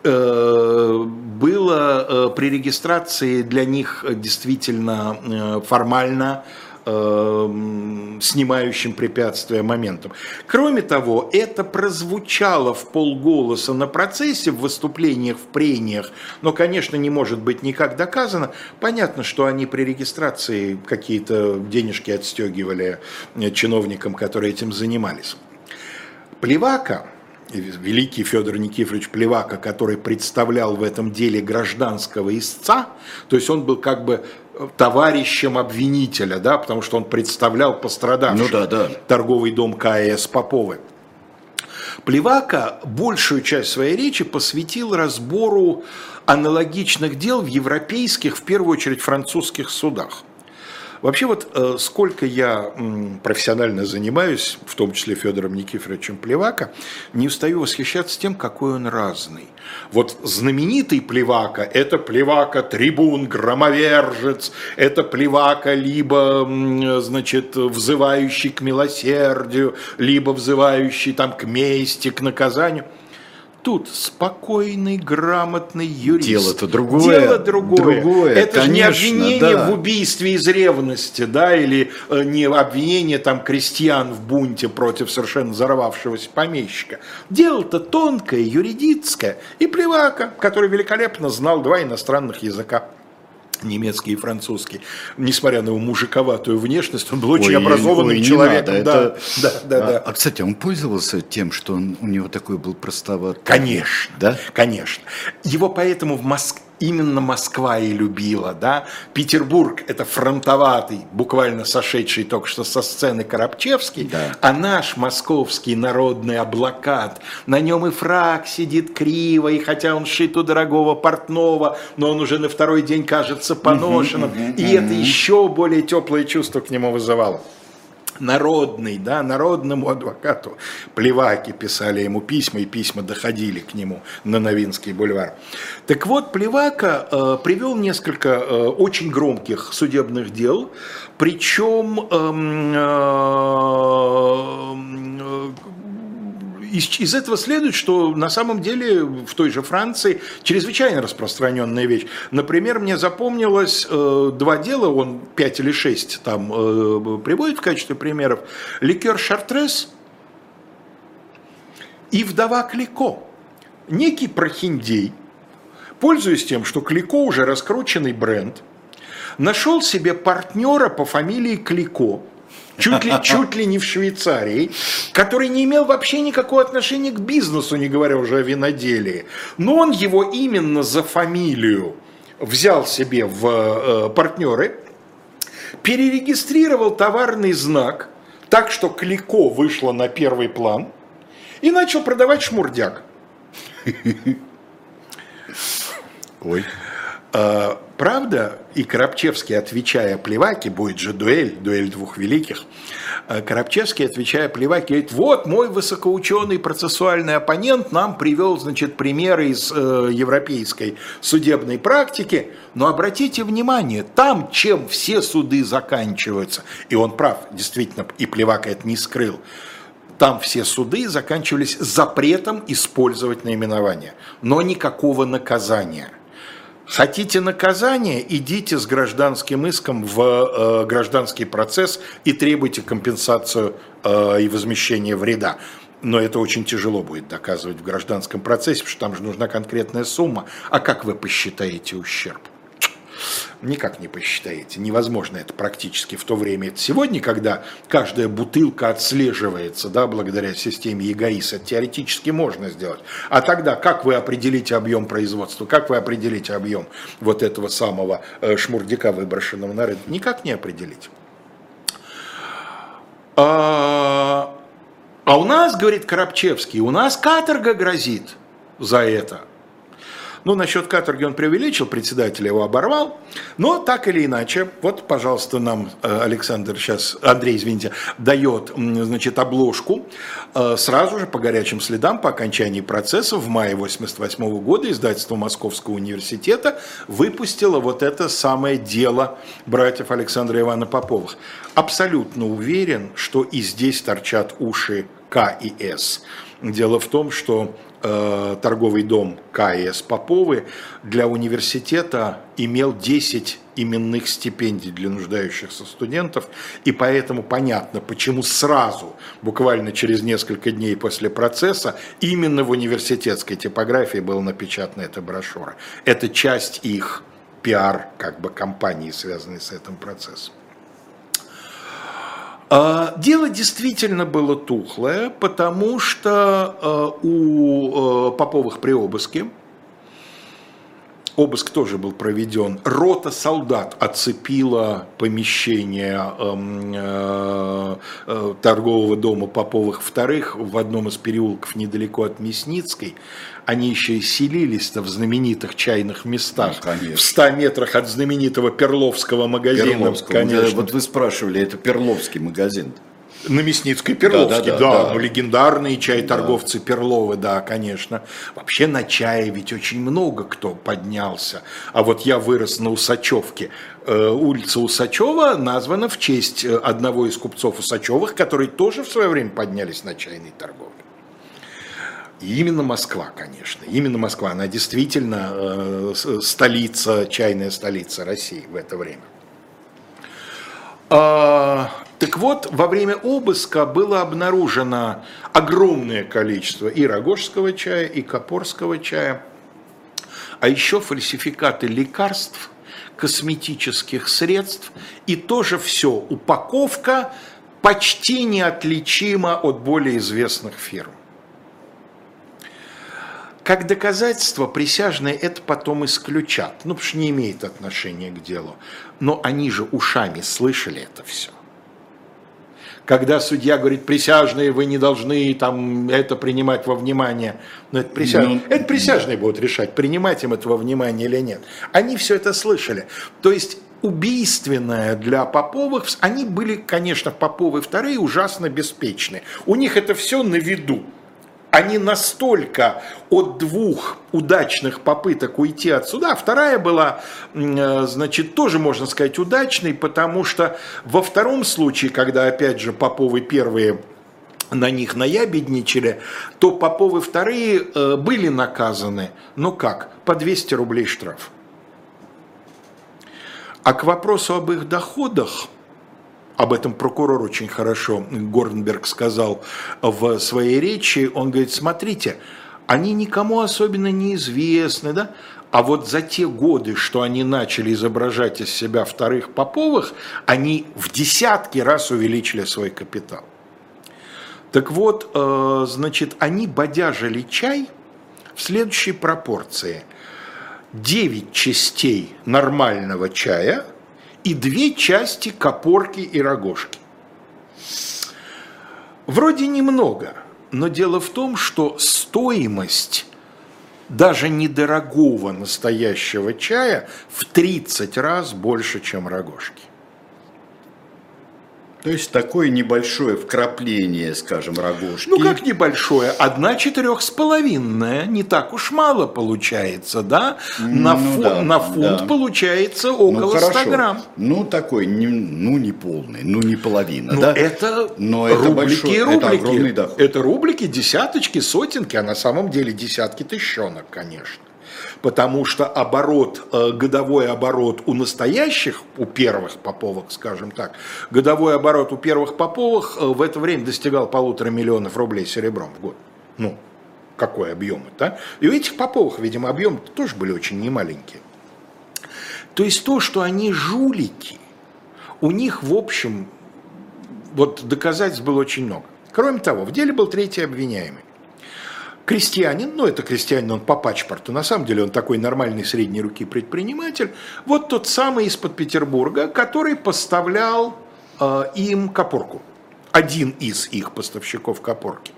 S2: э, было э, при регистрации для них действительно э, формально снимающим препятствия моментом. Кроме того, это прозвучало в полголоса на процессе, в выступлениях, в прениях, но, конечно, не может быть никак доказано. Понятно, что они при регистрации какие-то денежки отстегивали чиновникам, которые этим занимались. Плевака, великий Федор Никифорович Плевака, который представлял в этом деле гражданского истца, то есть он был как бы товарищем обвинителя, да, потому что он представлял пострадавших. Ну, да, да. Торговый дом КС Поповы. Плевака большую часть своей речи посвятил разбору аналогичных дел в европейских, в первую очередь французских судах. Вообще вот э, сколько я профессионально занимаюсь, в том числе Федором Никифоровичем Плевака, не устаю восхищаться тем, какой он разный. Вот знаменитый Плевака – это Плевака трибун, громовержец, это Плевака либо, значит, взывающий к милосердию, либо взывающий там к мести, к наказанию – Тут спокойный, грамотный юрист.
S1: Дело-то другое.
S2: Дело другое. другое Это конечно, же не обвинение да. в убийстве из ревности, да, или э, не обвинение там крестьян в бунте против совершенно взорвавшегося помещика. Дело-то тонкое, юридическое. И Плевака, который великолепно знал два иностранных языка немецкий и французский, несмотря на его мужиковатую внешность, он был очень ой, образованным ой, человеком. Надо,
S1: да, это... да, да, а, да. А, кстати, он пользовался тем, что он, у него такой был простоват.
S2: Конечно, да? конечно. Его поэтому в Москве именно Москва и любила, да. Петербург – это фронтоватый, буквально сошедший только что со сцены Коробчевский,
S1: Да.
S2: а наш московский народный облакат, на нем и фраг сидит криво, и хотя он шит у дорогого портного, но он уже на второй день кажется поношенным, и это еще более теплое чувство к нему вызывало народный, да, народному адвокату Плеваки писали ему письма, и письма доходили к нему на Новинский бульвар. Так вот, Плевака э, привел несколько э, очень громких судебных дел, причем эм, э, из, из этого следует, что на самом деле в той же Франции чрезвычайно распространенная вещь. Например, мне запомнилось э, два дела, он пять или шесть там э, приводит в качестве примеров. Ликер Шартрес и вдова Клико. Некий прохиндей, пользуясь тем, что Клико уже раскрученный бренд, нашел себе партнера по фамилии Клико, чуть ли, чуть ли не в Швейцарии, который не имел вообще никакого отношения к бизнесу, не говоря уже о виноделии. Но он его именно за фамилию взял себе в э, партнеры, перерегистрировал товарный знак так, что Клико вышло на первый план и начал продавать шмурдяк.
S1: Ой.
S2: А, Правда, и Коробчевский, отвечая Плеваке, будет же дуэль, дуэль двух великих, а, Коробчевский, отвечая Плеваке, говорит, вот мой высокоученый процессуальный оппонент нам привел, значит, примеры из э, европейской судебной практики, но обратите внимание, там, чем все суды заканчиваются, и он прав, действительно, и Плевака это не скрыл, там все суды заканчивались запретом использовать наименование, но никакого наказания. Хотите наказания, идите с гражданским иском в э, гражданский процесс и требуйте компенсацию э, и возмещение вреда. Но это очень тяжело будет доказывать в гражданском процессе, потому что там же нужна конкретная сумма. А как вы посчитаете ущерб? Никак не посчитаете. Невозможно это практически в то время. Это сегодня, когда каждая бутылка отслеживается, да, благодаря системе это теоретически можно сделать. А тогда как вы определите объем производства? Как вы определите объем вот этого самого э, шмурдяка, выброшенного на рынок? Никак не определить. А, а у нас, говорит Коробчевский, у нас каторга грозит за это. Ну, насчет каторги он преувеличил, председатель его оборвал. Но так или иначе, вот, пожалуйста, нам э, Александр сейчас, Андрей, извините, дает, значит, обложку. Э, Сразу же по горячим следам, по окончании процесса, в мае 88 года издательство Московского университета выпустило вот это самое дело братьев Александра Ивана Поповых. Абсолютно уверен, что и здесь торчат уши К и С. Дело в том, что торговый дом КС Поповы для университета имел 10 именных стипендий для нуждающихся студентов, и поэтому понятно, почему сразу, буквально через несколько дней после процесса, именно в университетской типографии была напечатана эта брошюра. Это часть их пиар, как бы, компании, связанной с этим процессом. А, Дело действительно было тухлое, потому что э, у э, Поповых при обыске, обыск тоже был проведен, рота солдат оцепила помещение эм, э, э, торгового дома Поповых вторых в одном из переулков недалеко от Мясницкой. Они еще и селились-то в знаменитых чайных местах,
S1: Ну, конечно.
S2: в 100 метрах от знаменитого Перловского магазина.
S1: Перловского.
S2: Конечно.
S1: Вот вы спрашивали, это Перловский магазин.
S2: На Мясницкой Перловский, да,
S1: Да, да, да, да.
S2: ну легендарные чай-торговцы Перловы, да, конечно. Вообще на чае ведь очень много кто поднялся. А вот я вырос на Усачевке. Э, Улица Усачева названа в честь э, одного из купцов Усачевых, которые тоже в свое время поднялись на чайной торговле. И именно Москва, конечно, именно Москва, она действительно э, столица, чайная столица России в это время. А, так вот, во время обыска было обнаружено огромное количество и рогожского чая, и копорского чая, а еще фальсификаты лекарств, косметических средств, и тоже все, упаковка почти неотличима от более известных фирм. Как доказательство присяжные это потом исключат, ну, потому что не имеет отношения к делу. Но они же ушами слышали это все. Когда судья говорит, присяжные, вы не должны там это принимать во внимание. Но это присяжные, ну, это присяжные будут решать, принимать им это во внимание или нет. Они все это слышали. То есть убийственное для Поповых, они были, конечно, Поповы вторые ужасно беспечны. У них это все на виду они настолько от двух удачных попыток уйти отсюда, а вторая была, э, значит, тоже, можно сказать, удачной, потому что во втором случае, когда, опять же, Поповы первые на них наябедничали, то Поповы вторые э, были наказаны, ну как, по 200 рублей штраф. А к вопросу об их доходах – об этом прокурор очень хорошо, Горнберг сказал в своей речи, он говорит, смотрите, они никому особенно не известны, да? А вот за те годы, что они начали изображать из себя вторых Поповых, они в десятки раз увеличили свой капитал. Так вот, э, значит, они бодяжили чай в следующей пропорции. 9 частей нормального чая – и две части копорки и рогожки. Вроде немного, но дело в том, что стоимость даже недорогого настоящего чая в 30 раз больше, чем рогожки.
S1: То есть такое небольшое вкрапление, скажем, рогожки.
S2: Ну как небольшое? Одна четырехсполовинная, не так уж мало получается, да? На, ну, фу, да, на фунт да. получается ну, около ну, 100 грамм.
S1: Ну такой, не, ну не полный, ну не половина,
S2: ну,
S1: да?
S2: Это Но это рублики большой, и рублики. Это огромный доход. Это рублики, десяточки, сотенки, а на самом деле десятки тысячонок, конечно потому что оборот, э, годовой оборот у настоящих, у первых поповых, скажем так, годовой оборот у первых поповых э, в это время достигал полутора миллионов рублей серебром в год. Ну, какой объем это? И у этих поповых, видимо, объемы тоже были очень немаленькие. То есть то, что они жулики, у них, в общем, вот доказательств было очень много. Кроме того, в деле был третий обвиняемый крестьянин, ну это крестьянин, он по пачпорту, на самом деле он такой нормальный средней руки предприниматель, вот тот самый из-под Петербурга, который поставлял э, им копорку, один из их поставщиков копорки.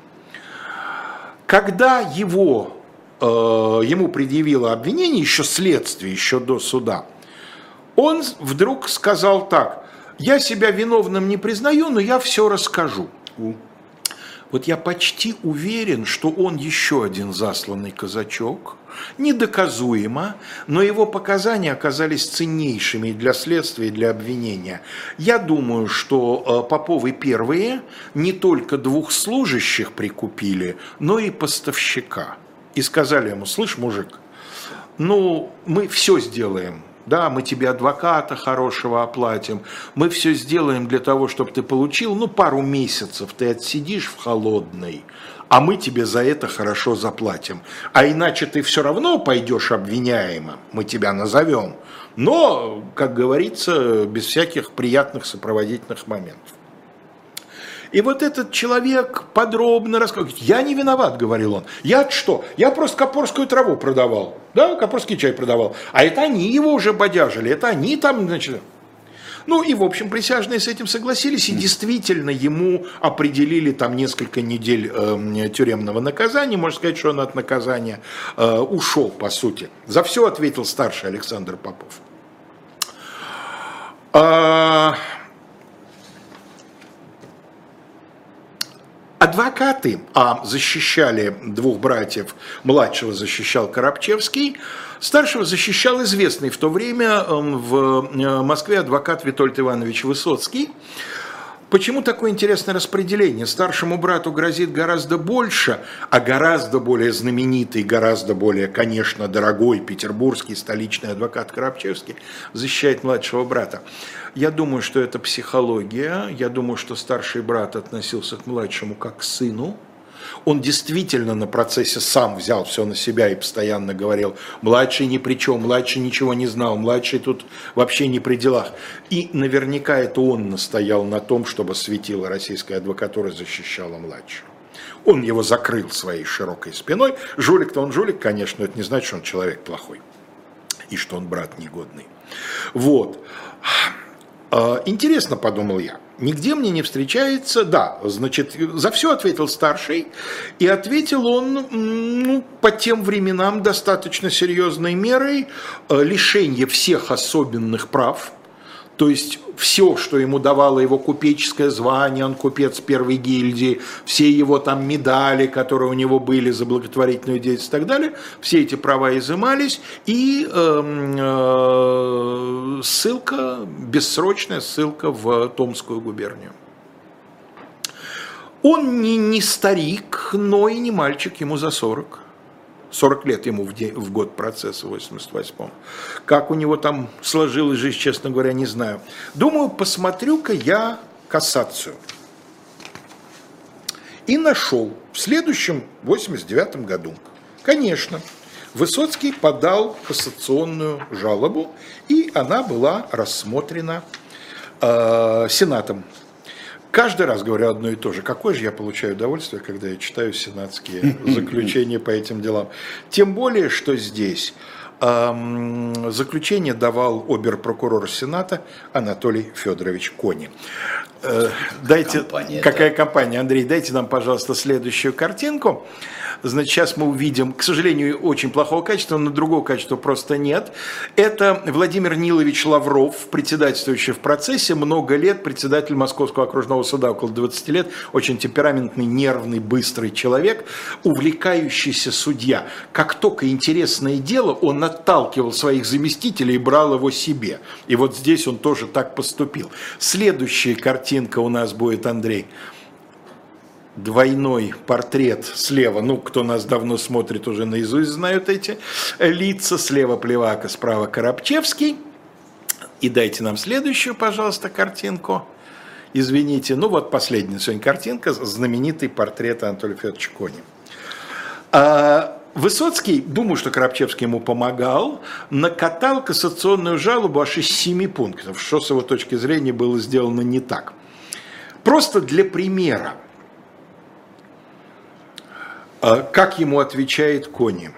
S2: Когда его, э, ему предъявило обвинение, еще следствие, еще до суда, он вдруг сказал так, я себя виновным не признаю, но я все расскажу. Вот я почти уверен, что он еще один засланный казачок, недоказуемо, но его показания оказались ценнейшими для следствия и для обвинения. Я думаю, что э, Поповы первые не только двух служащих прикупили, но и поставщика. И сказали ему, слышь, мужик, ну, мы все сделаем, да, мы тебе адвоката хорошего оплатим, мы все сделаем для того, чтобы ты получил, ну, пару месяцев ты отсидишь в холодной, а мы тебе за это хорошо заплатим. А иначе ты все равно пойдешь обвиняемым, мы тебя назовем. Но, как говорится, без всяких приятных сопроводительных моментов. И вот этот человек подробно рассказывает. Я не виноват, говорил он. Я что? Я просто копорскую траву продавал. Да, копорский чай продавал. А это они его уже бодяжили. Это они там, значит... Ну и, в общем, присяжные с этим согласились, и действительно ему определили там несколько недель э, тюремного наказания. Можно сказать, что он от наказания э, ушел, по сути. За все ответил старший Александр Попов. А, Адвокаты а, защищали двух братьев, младшего защищал Коробчевский, старшего защищал известный в то время эм, в э, Москве адвокат Витольд Иванович Высоцкий. Почему такое интересное распределение? Старшему брату грозит гораздо больше, а гораздо более знаменитый, гораздо более, конечно, дорогой петербургский столичный адвокат Коробчевский защищает младшего брата. Я думаю, что это психология. Я думаю, что старший брат относился к младшему как к сыну. Он действительно на процессе сам взял все на себя и постоянно говорил, младший ни при чем, младший ничего не знал, младший тут вообще не при делах. И наверняка это он настоял на том, чтобы светила российская адвокатура защищала младшего. Он его закрыл своей широкой спиной. Жулик-то он жулик, конечно, но это не значит, что он человек плохой и что он брат негодный. Вот. А, интересно, подумал я, нигде мне не встречается, да, значит, за все ответил старший, и ответил он ну, по тем временам достаточно серьезной мерой э, лишение всех особенных прав, то есть все, что ему давало его купеческое звание, он купец первой гильдии, все его там медали, которые у него были за благотворительную деятельность и так далее, все эти права изымались, и э, э, ссылка, бессрочная ссылка в Томскую губернию. Он не, не старик, но и не мальчик, ему за 40. 40 лет ему в, день, в год процесса в 88-м. Как у него там сложилась жизнь, честно говоря, не знаю. Думаю, посмотрю-ка я кассацию. И нашел в следующем 89 году. Конечно, Высоцкий подал кассационную жалобу, и она была рассмотрена э, Сенатом каждый раз говорю одно и то же. Какое же я получаю удовольствие, когда я читаю сенатские заключения по этим делам. Тем более, что здесь заключение давал обер-прокурор Сената Анатолий Федорович Кони. Э, дайте, компания, какая да. компания, Андрей, дайте нам, пожалуйста, следующую картинку. Значит, сейчас мы увидим, к сожалению, очень плохого качества, но другого качества просто нет. Это Владимир Нилович Лавров, председательствующий в процессе, много лет, председатель Московского окружного суда, около 20 лет, очень темпераментный, нервный, быстрый человек, увлекающийся судья. Как только интересное дело, он отталкивал своих заместителей и брал его себе. И вот здесь он тоже так поступил. Следующая картинка у нас будет, Андрей двойной портрет слева, ну, кто нас давно смотрит, уже наизусть знают эти лица, слева Плевака, справа Коробчевский. И дайте нам следующую, пожалуйста, картинку. Извините, ну вот последняя сегодня картинка, знаменитый портрет Анатолия Федоровича Кони. А, Высоцкий, думаю, что Коробчевский ему помогал, накатал кассационную жалобу аж из семи пунктов, что с его точки зрения было сделано не так. Просто для примера – а как ему отвечает Кони?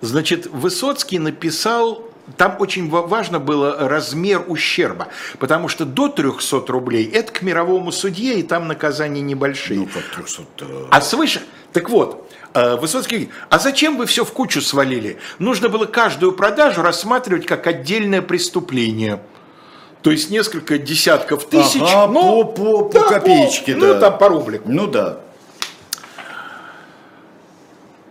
S2: Значит, Высоцкий написал, там очень важно было размер ущерба, потому что до 300 рублей это к мировому судье, и там наказания небольшие. Ну, как 300 А свыше? Так вот, Высоцкий говорит, а зачем вы все в кучу свалили? Нужно было каждую продажу рассматривать как отдельное преступление – то есть несколько десятков тысяч.
S1: Ага, ну, по, по, по да, копеечке,
S2: по, да. Ну, там по рублику.
S1: Ну да.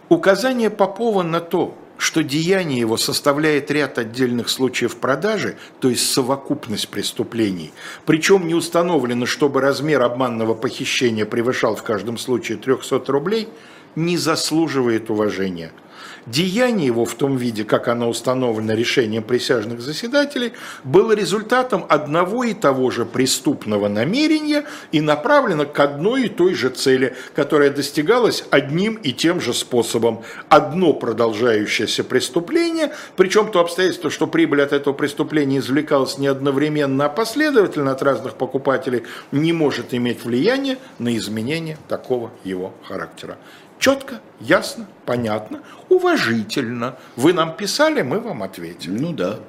S2: Указание Попова на то, что деяние его составляет ряд отдельных случаев продажи, то есть совокупность преступлений, причем не установлено, чтобы размер обманного похищения превышал в каждом случае 300 рублей, не заслуживает уважения – Деяние его в том виде, как оно установлено решением присяжных заседателей, было результатом одного и того же преступного намерения и направлено к одной и той же цели, которая достигалась одним и тем же способом. Одно продолжающееся преступление, причем то обстоятельство, что прибыль от этого преступления извлекалась не одновременно, а последовательно от разных покупателей, не может иметь влияния на изменение такого его характера. Четко, ясно, понятно, уважительно. Вы нам писали, мы вам ответим.
S1: Ну да.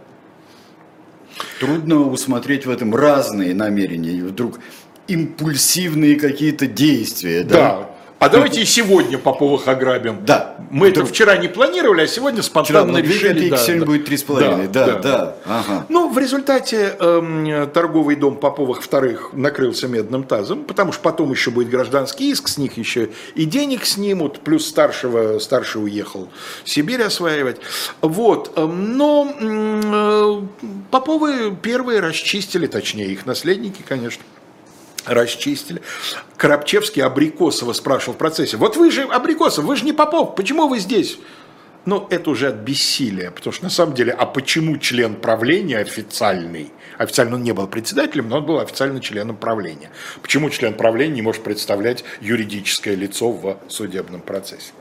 S1: Трудно усмотреть в этом разные намерения. Вдруг импульсивные какие-то действия.
S2: Да, да а давайте и сегодня Поповых ограбим.
S1: Да.
S2: Мы это вчера не планировали, а сегодня спонтанно
S1: вчера
S2: решили.
S1: Да, сегодня да. будет 3,5. Да, да, да. да.
S2: Ага. Ну, в результате э, торговый дом Поповых вторых накрылся медным тазом, потому что потом еще будет гражданский иск, с них еще и денег снимут, плюс старшего, старший уехал Сибирь осваивать. Вот. Эм, но э, Поповы первые расчистили, точнее их наследники, конечно, расчистили. Коробчевский Абрикосова спрашивал в процессе, вот вы же Абрикосов, вы же не Попов, почему вы здесь? Ну, это уже от бессилия, потому что на самом деле, а почему член правления официальный, официально он не был председателем, но он был официально членом правления. Почему член правления не может представлять юридическое лицо в судебном процессе?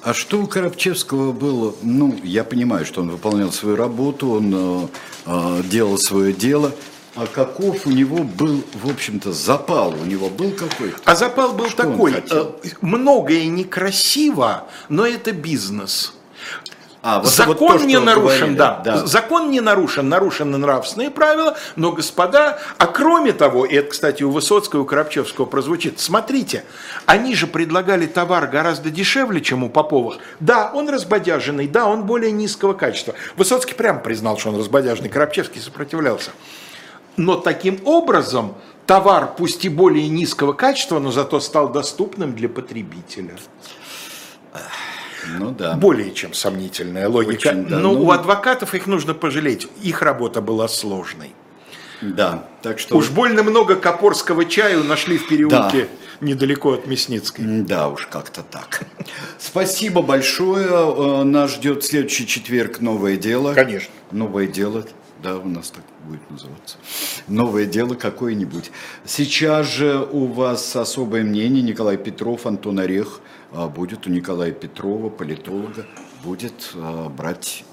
S1: А что у Коробчевского было? Ну, я понимаю, что он выполнял свою работу, он э, э делал свое дело – А каков у него был, в общем-то, запал? У него был какой-то?
S2: А запал был
S1: Что
S2: такой, э, многое некрасиво, но это бизнес.
S1: А, вот- вот
S2: Закон
S1: то,
S2: не нарушен,
S1: говорили,
S2: да. Закон не нарушен, нарушены нравственные правила, но, господа, а кроме того, и это, кстати, у Высоцкого и у Коробчевского прозвучит, смотрите, они же предлагали товар гораздо дешевле, чем у Поповых. Да, он разбодяженный, да, он более низкого качества. Высоцкий прямо признал, что он разбодяженный, Коробчевский сопротивлялся. Но таким образом товар, пусть и более низкого качества, но зато стал доступным для потребителя.
S1: Ну да.
S2: Более чем сомнительная логика.
S1: Очень, да.
S2: Но
S1: Ну,
S2: у адвокатов их нужно пожалеть. Их работа была сложной.
S1: Да, так что...
S2: Уж больно много копорского чаю нашли в переулке недалеко от Мясницкой.
S1: Да уж, как-то так. Спасибо большое. Э, Нас ждет следующий четверг новое дело.
S2: Конечно.
S1: Новое дело. Да, у нас так будет называться. Новое дело какое-нибудь. Сейчас же у вас особое мнение. Николай Петров, Антон Орех а, будет у Николая Петрова, политолога, будет а, брать